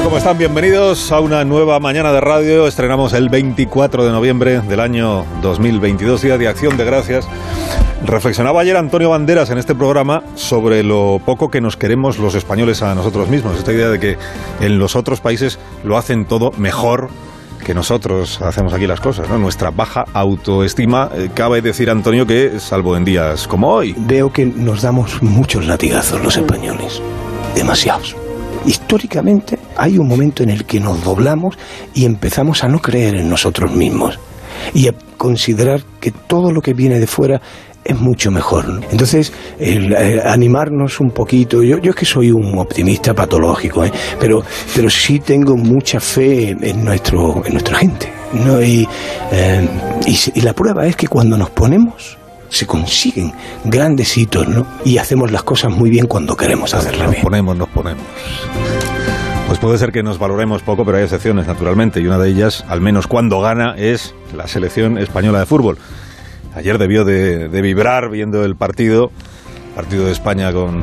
tal? ¿Cómo están? Bienvenidos a una nueva mañana de radio. Estrenamos el 24 de noviembre del año 2022, Día de Acción de Gracias. Reflexionaba ayer Antonio Banderas en este programa sobre lo poco que nos queremos los españoles a nosotros mismos. Esta idea de que en los otros países lo hacen todo mejor que nosotros hacemos aquí las cosas, ¿no? Nuestra baja autoestima, eh, cabe decir Antonio que salvo en días como hoy. Veo que nos damos muchos latigazos los españoles, demasiados. Históricamente hay un momento en el que nos doblamos y empezamos a no creer en nosotros mismos y a considerar que todo lo que viene de fuera es mucho mejor. Entonces, el, eh, animarnos un poquito, yo, yo es que soy un optimista patológico, ¿eh? pero, pero sí tengo mucha fe en, nuestro, en nuestra gente. ¿no? Y, eh, y la prueba es que cuando nos ponemos, se consiguen grandes hitos, ¿no? Y hacemos las cosas muy bien cuando queremos hacerlas Nos bien. ponemos, nos ponemos. Pues puede ser que nos valoremos poco, pero hay excepciones, naturalmente, y una de ellas, al menos cuando gana, es la selección española de fútbol. Ayer debió de, de vibrar viendo el partido, partido de España con,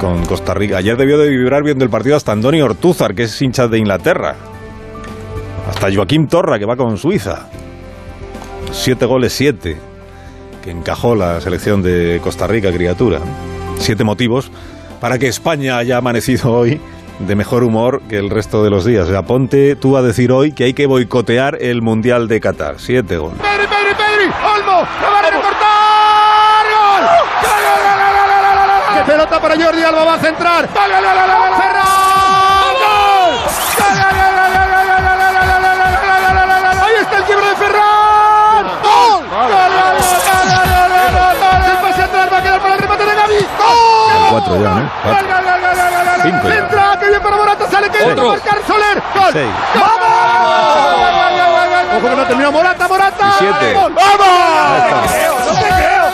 con Costa Rica. Ayer debió de vibrar viendo el partido hasta Andoni Ortúzar, que es hincha de Inglaterra. Hasta Joaquín Torra, que va con Suiza. Siete goles, siete, que encajó la selección de Costa Rica, criatura. Siete motivos para que España haya amanecido hoy de mejor humor que el resto de los días. O sea, ponte tú a decir hoy que hay que boicotear el Mundial de Qatar. Siete goles. ¡Pedri, Pedri, Pedri! ¡Olmo! ¡La va a recortar! ¡Gol! ¡Gol, gol, gol, gol, gol, gol, gol! pelota para Jordi Alba! ¡Va a centrar! ¡Gol, gol, gol, gol, gol! Cuatro ya, ¿no? gol, Cuatro. gol, gol, gol, gol, gol, Cinco ya. centra, que bien para Morata, sale que Otro. va a marcar Soler, gol, Seis. ¡Vamos! Ojo que no terminó Morata, Morata. Y siete. ¡Vamos! ¡No te creo!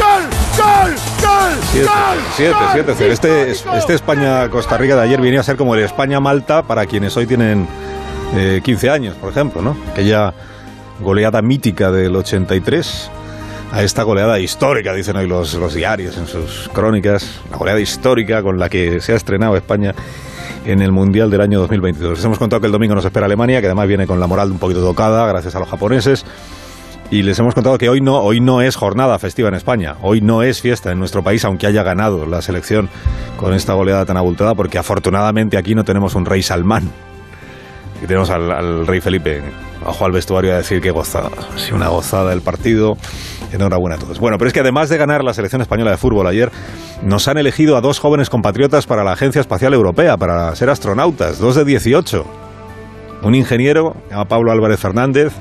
¡Gol! ¡Gol! Siete, ¡Gol! siete, ¡Gol! siete, cero. Este, Histórico. este España-Costa Rica de ayer viene a ser como el España-Malta para quienes hoy tienen eh, 15 años, por ejemplo, ¿no? Aquella goleada mítica del 83 a esta goleada histórica, dicen hoy los, diarios en sus crónicas, la goleada histórica con la que se ha estrenado España en el Mundial del año 2022. Les hemos contado que el domingo nos espera Alemania, que además viene con la moral un poquito tocada gracias a los japoneses. Y les hemos contado que hoy no, hoy no es jornada festiva en España, hoy no es fiesta en nuestro país, aunque haya ganado la selección con esta goleada tan abultada, porque afortunadamente aquí no tenemos un rey Salmán. Aquí tenemos al, rey Felipe. Ojo al vestuario a decir que gozada. Sí, una gozada el partido. Enhorabuena a todos. Bueno, pero es que además de ganar la selección española de fútbol ayer, nos han elegido a dos jóvenes compatriotas para la Agencia Espacial Europea, para ser astronautas, dos de 18. Un ingeniero, se llama Pablo Álvarez Fernández,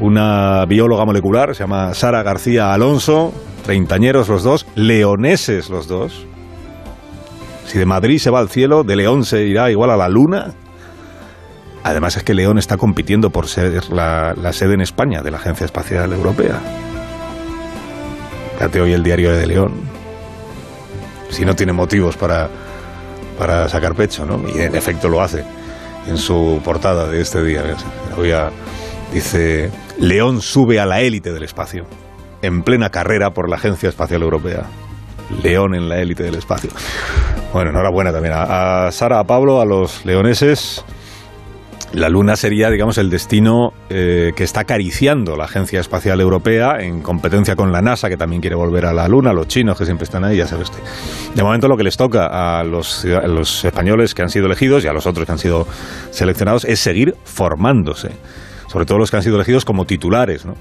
una bióloga molecular, se llama Sara García Alonso, treintañeros los dos, leoneses los dos. Si de Madrid se va al cielo, de León se irá igual a la luna. Además es que León está compitiendo por ser la, sede en España de la Agencia Espacial Europea. Fíjate hoy el diario de León. Si no tiene motivos para, para sacar pecho, ¿no? Y en efecto lo hace en su portada de este día. Voy dice, León sube a la élite del espacio, en plena carrera por la Agencia Espacial Europea. León en la élite del espacio. Bueno, enhorabuena también a, a Sara, a Pablo, a los leoneses. La Luna sería, digamos, el destino eh, que está acariciando la Agencia Espacial Europea en competencia con la NASA, que también quiere volver a la Luna, los chinos que siempre están ahí, ya sabes. De momento lo que les toca a los, los españoles que han sido elegidos y a los otros que han sido seleccionados es seguir formándose, sobre todo los que han sido elegidos como titulares. ¿no?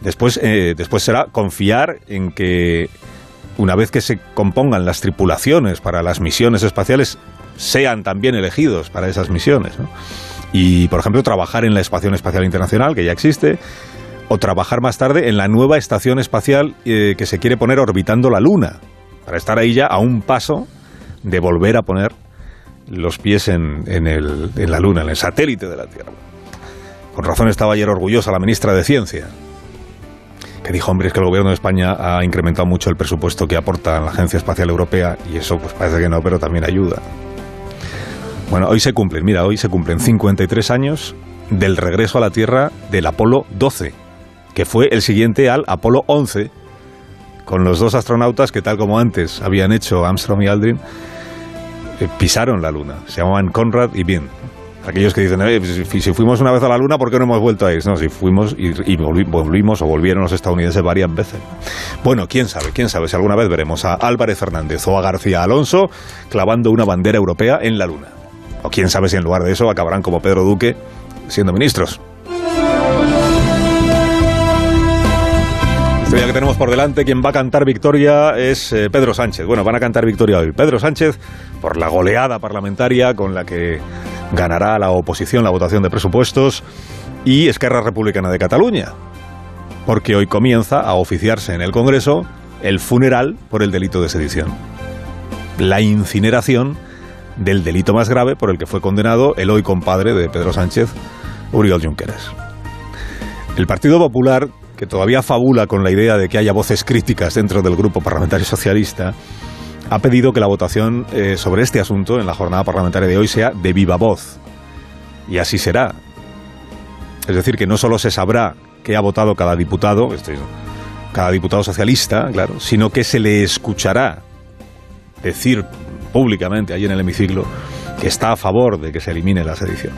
Después, eh, después será confiar en que una vez que se compongan las tripulaciones para las misiones espaciales, sean también elegidos para esas misiones. Y, por ejemplo, trabajar en la Estación Espacial Internacional, que ya existe, o trabajar más tarde en la nueva estación espacial eh, que se quiere poner orbitando la Luna, para estar ahí ya a un paso de volver a poner los pies en, en el- en la Luna, en el satélite de la Tierra. Con razón estaba ayer orgullosa la ministra de Ciencia, que dijo, hombre, es que el gobierno de España ha incrementado mucho el presupuesto que aporta la Agencia Espacial Europea y eso pues parece que no, pero también ayuda. Bueno, hoy se cumplen, mira, hoy se cumplen 53 años del regreso a la Tierra del Apolo 12, que fue el siguiente al Apolo 11, con los dos astronautas que tal como antes habían hecho Armstrong y Aldrin, eh, pisaron la Luna. Se llamaban Conrad y Bean. Aquellos que dicen, eh, pues, si, fuimos una vez a la Luna, ¿por qué no hemos vuelto a ir? No, si fuimos y, volvimos o volvieron los estadounidenses varias veces. Bueno, quién sabe, quién sabe si alguna vez veremos a Álvarez Fernández o a García Alonso clavando una bandera europea en la Luna. O quién sabe si en lugar de eso acabarán como Pedro Duque siendo ministros. Este día que tenemos por delante, quien va a cantar victoria es eh, Pedro Sánchez. Bueno, van a cantar victoria hoy. Pedro Sánchez, por la goleada parlamentaria con la que ganará la oposición la votación de presupuestos y Esquerra Republicana de Cataluña, porque hoy comienza a oficiarse en el Congreso el funeral por el delito de sedición. La incineración del delito más grave por el que fue condenado el hoy compadre de Pedro Sánchez, Uriol Junqueras. El Partido Popular, que todavía fabula con la idea de que haya voces críticas dentro del grupo parlamentario socialista, ha pedido que la votación eh, sobre este asunto en la jornada parlamentaria de hoy sea de viva voz. Y así será. Es decir, que no solo se sabrá qué ha votado cada diputado, este, cada diputado socialista, claro, sino que se le escuchará decir públicamente allí en el hemiciclo que está a favor de que se elimine la sedición.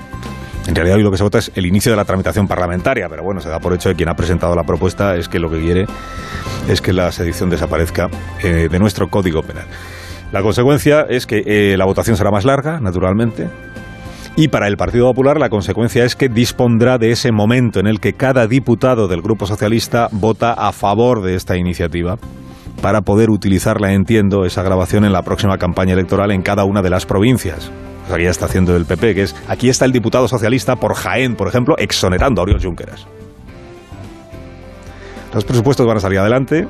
En realidad hoy lo que se vota es el inicio de la tramitación parlamentaria, pero bueno, se da por hecho que quien ha presentado la propuesta es que lo que quiere es que la sedición desaparezca eh, de nuestro Código Penal. La consecuencia es que eh, la votación será más larga, naturalmente, y para el Partido Popular la consecuencia es que dispondrá de ese momento en el que cada diputado del Grupo Socialista vota a favor de esta iniciativa para poder utilizarla, entiendo, esa grabación en la próxima campaña electoral en cada una de las provincias. O sea, que ya está haciendo el PP, que es aquí está el diputado socialista por Jaén, por ejemplo, exonerando a Oriol Junqueras. Los presupuestos van a salir adelante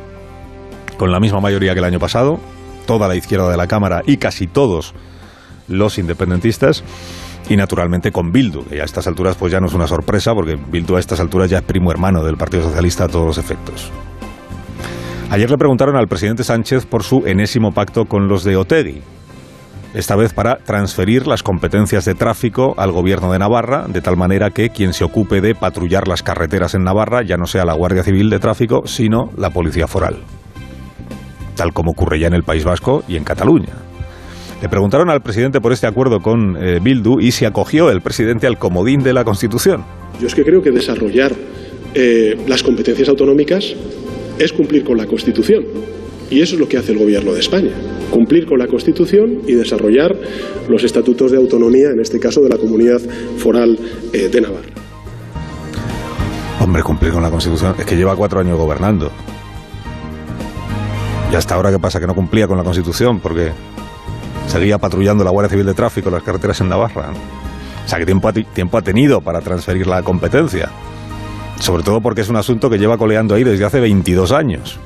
con la misma mayoría que el año pasado, toda la izquierda de la Cámara y casi todos los independentistas y naturalmente con Bildu, que a estas alturas pues ya no es una sorpresa porque Bildu a estas alturas ya es primo hermano del Partido Socialista a todos los efectos. Ayer le preguntaron al presidente Sánchez por su enésimo pacto con los de Otegui, esta vez para transferir las competencias de tráfico al gobierno de Navarra, de tal manera que quien se ocupe de patrullar las carreteras en Navarra ya no sea la Guardia Civil de Tráfico, sino la Policía Foral, tal como ocurre ya en el País Vasco y en Cataluña. Le preguntaron al presidente por este acuerdo con eh, Bildu y se acogió el presidente al comodín de la Constitución. Yo es que creo que desarrollar eh, las competencias autonómicas es cumplir con la Constitución. Y eso es lo que hace el Gobierno de España, cumplir con la Constitución y desarrollar los estatutos de autonomía, en este caso de la comunidad foral eh, de Navarra. Hombre, cumplir con la Constitución es que lleva cuatro años gobernando. Y hasta ahora, ¿qué pasa? Que no cumplía con la Constitución porque seguía patrullando la Guardia Civil de Tráfico las carreteras en Navarra. O sea, ¿qué tiempo tiempo ha tenido para transferir la competencia? Sobre todo porque es un asunto que lleva coleando ahí desde hace 22 años.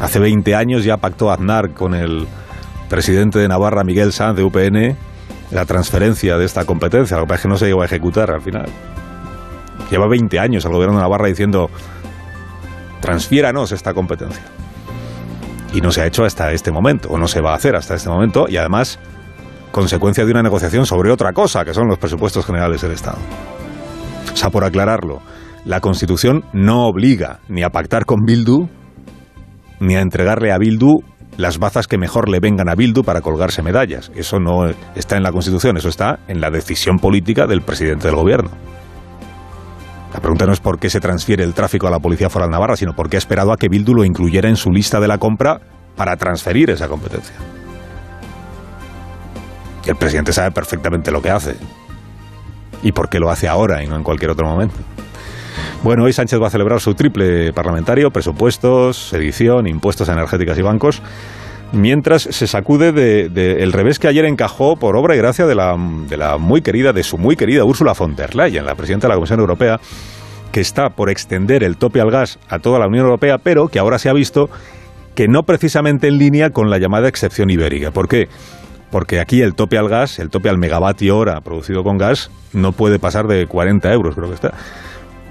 Hace 20 años ya pactó Aznar con el presidente de Navarra, Miguel Sanz, de UPN, la transferencia de esta competencia. Lo que pasa es que no se llegó a ejecutar al final. Lleva 20 años el gobierno de Navarra diciendo, transfiéranos esta competencia. Y no se ha hecho hasta este momento, o no se va a hacer hasta este momento, y además consecuencia de una negociación sobre otra cosa, que son los presupuestos generales del Estado. O sea, por aclararlo, la Constitución no obliga ni a pactar con Bildu, ni a entregarle a Bildu las bazas que mejor le vengan a Bildu para colgarse medallas. Eso no está en la Constitución, eso está en la decisión política del presidente del gobierno. La pregunta no es por qué se transfiere el tráfico a la Policía Foral Navarra, sino por qué ha esperado a que Bildu lo incluyera en su lista de la compra para transferir esa competencia. El presidente sabe perfectamente lo que hace. Y por qué lo hace ahora y no en cualquier otro momento. Bueno, hoy Sánchez va a celebrar su triple parlamentario, presupuestos, sedición, impuestos energéticas y bancos, mientras se sacude del de, el revés que ayer encajó por obra y gracia de la, de la muy querida, de su muy querida Ursula von der Leyen, la presidenta de la Comisión Europea, que está por extender el tope al gas a toda la Unión Europea, pero que ahora se ha visto que no precisamente en línea con la llamada excepción ibérica. ¿Por qué? Porque aquí el tope al gas, el tope al megavatio hora producido con gas, no puede pasar de 40 euros, creo que está.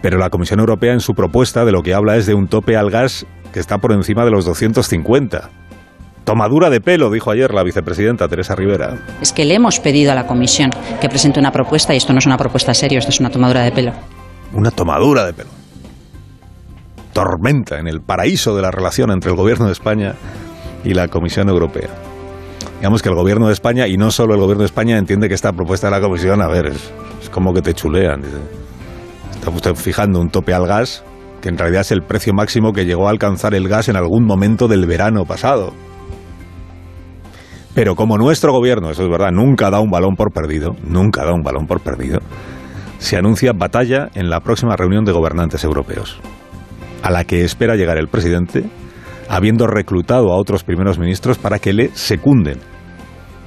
Pero la Comisión Europea en su propuesta de lo que habla es de un tope al gas que está por encima de los 250. Tomadura de pelo, dijo ayer la vicepresidenta Teresa Rivera. Es que le hemos pedido a la Comisión que presente una propuesta y esto no es una propuesta seria, esto es una tomadura de pelo. Una tomadura de pelo. Tormenta en el paraíso de la relación entre el Gobierno de España y la Comisión Europea. Digamos que el gobierno de España, y no solo el gobierno de España, entiende que esta propuesta de la comisión, a ver, es, como que te chulean. Dice. Está fijando un tope al gas, que en realidad es el precio máximo que llegó a alcanzar el gas en algún momento del verano pasado. Pero como nuestro gobierno, eso es verdad, nunca da un balón por perdido, nunca da un balón por perdido, se anuncia batalla en la próxima reunión de gobernantes europeos, a la que espera llegar el presidente, habiendo reclutado a otros primeros ministros para que le secunden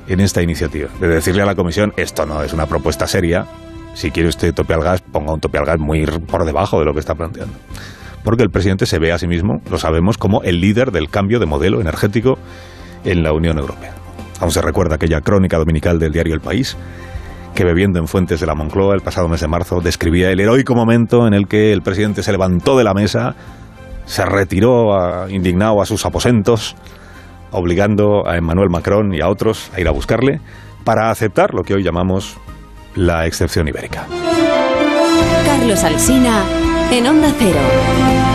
en esta iniciativa, de decirle a la Comisión, esto no es una propuesta seria, si quiere usted tope al gas, ponga un tope al gas muy por debajo de lo que está planteando. Porque el presidente se ve a sí mismo, lo sabemos, como el líder del cambio de modelo energético en la Unión Europea. Aún se recuerda aquella crónica dominical del diario El País, que bebiendo en fuentes de la Moncloa el pasado mes de marzo describía el heroico momento en el que el presidente se levantó de la mesa, se retiró a, indignado a sus aposentos, obligando a Emmanuel Macron y a otros a ir a buscarle para aceptar lo que hoy llamamos la excepción ibérica. Carlos Alsina en Onda Cero.